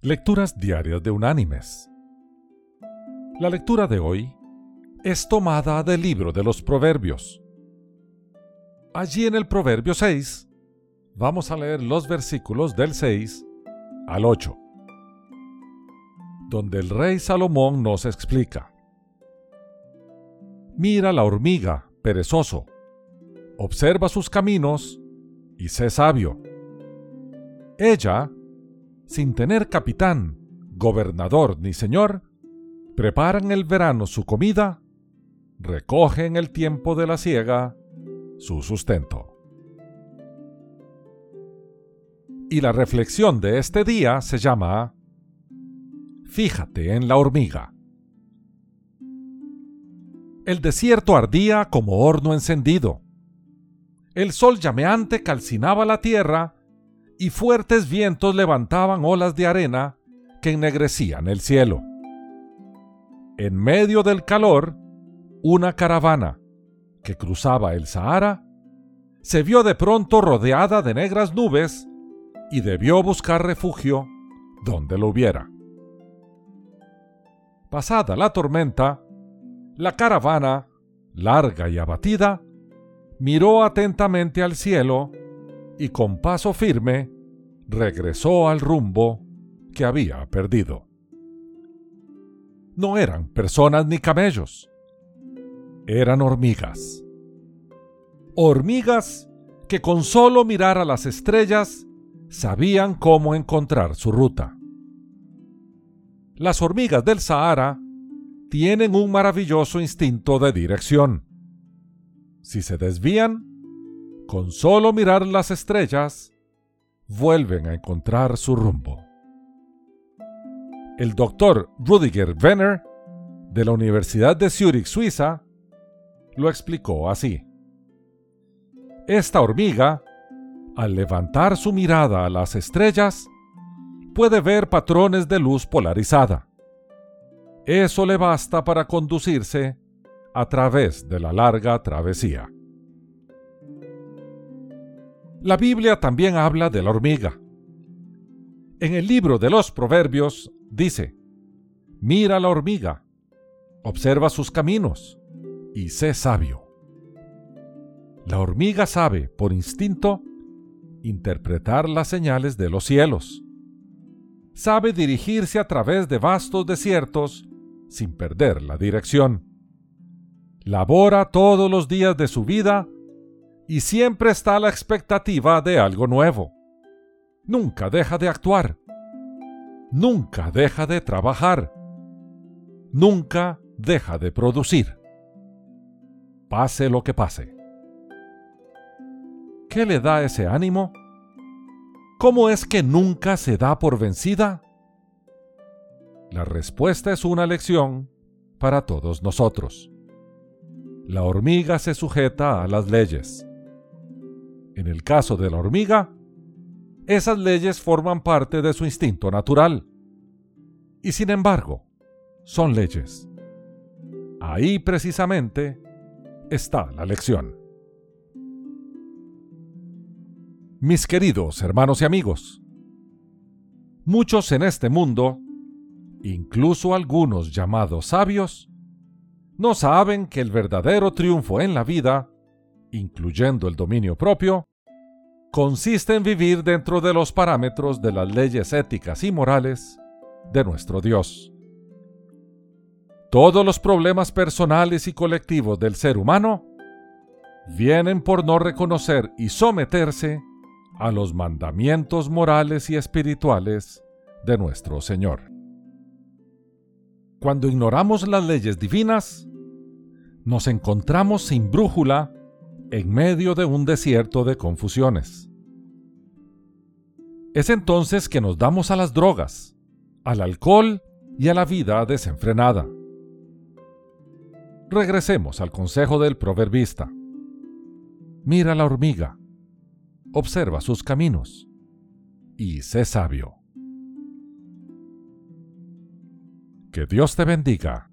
Lecturas Diarias de Unánimes. La lectura de hoy es tomada del libro de los Proverbios. Allí en el Proverbio 6 vamos a leer los versículos del 6 al 8, donde el rey Salomón nos explica. Mira la hormiga, perezoso, observa sus caminos y sé sabio. Ella sin tener capitán, gobernador ni señor, preparan el verano su comida, recogen el tiempo de la siega su sustento. Y la reflexión de este día se llama Fíjate en la hormiga. El desierto ardía como horno encendido. El sol llameante calcinaba la tierra y fuertes vientos levantaban olas de arena que ennegrecían el cielo. En medio del calor, una caravana que cruzaba el Sahara se vio de pronto rodeada de negras nubes y debió buscar refugio donde lo hubiera. Pasada la tormenta, la caravana, larga y abatida, miró atentamente al cielo y con paso firme regresó al rumbo que había perdido. No eran personas ni camellos, eran hormigas. Hormigas que con solo mirar a las estrellas sabían cómo encontrar su ruta. Las hormigas del Sahara tienen un maravilloso instinto de dirección. Si se desvían, con solo mirar las estrellas, vuelven a encontrar su rumbo. El doctor Rudiger Wenner, de la Universidad de Zurich, Suiza, lo explicó así. Esta hormiga, al levantar su mirada a las estrellas, puede ver patrones de luz polarizada. Eso le basta para conducirse a través de la larga travesía. La Biblia también habla de la hormiga. En el libro de los Proverbios dice, Mira la hormiga, observa sus caminos y sé sabio. La hormiga sabe, por instinto, interpretar las señales de los cielos. Sabe dirigirse a través de vastos desiertos sin perder la dirección. Labora todos los días de su vida y siempre está a la expectativa de algo nuevo. Nunca deja de actuar. Nunca deja de trabajar. Nunca deja de producir. Pase lo que pase. ¿Qué le da ese ánimo? ¿Cómo es que nunca se da por vencida? La respuesta es una lección para todos nosotros. La hormiga se sujeta a las leyes en el caso de la hormiga, esas leyes forman parte de su instinto natural. Y sin embargo, son leyes. Ahí precisamente está la lección. Mis queridos hermanos y amigos, muchos en este mundo, incluso algunos llamados sabios, no saben que el verdadero triunfo en la vida, incluyendo el dominio propio, consiste en vivir dentro de los parámetros de las leyes éticas y morales de nuestro Dios. Todos los problemas personales y colectivos del ser humano vienen por no reconocer y someterse a los mandamientos morales y espirituales de nuestro Señor. Cuando ignoramos las leyes divinas, nos encontramos sin brújula en medio de un desierto de confusiones. Es entonces que nos damos a las drogas, al alcohol y a la vida desenfrenada. Regresemos al consejo del proverbista. Mira la hormiga, observa sus caminos y sé sabio. Que Dios te bendiga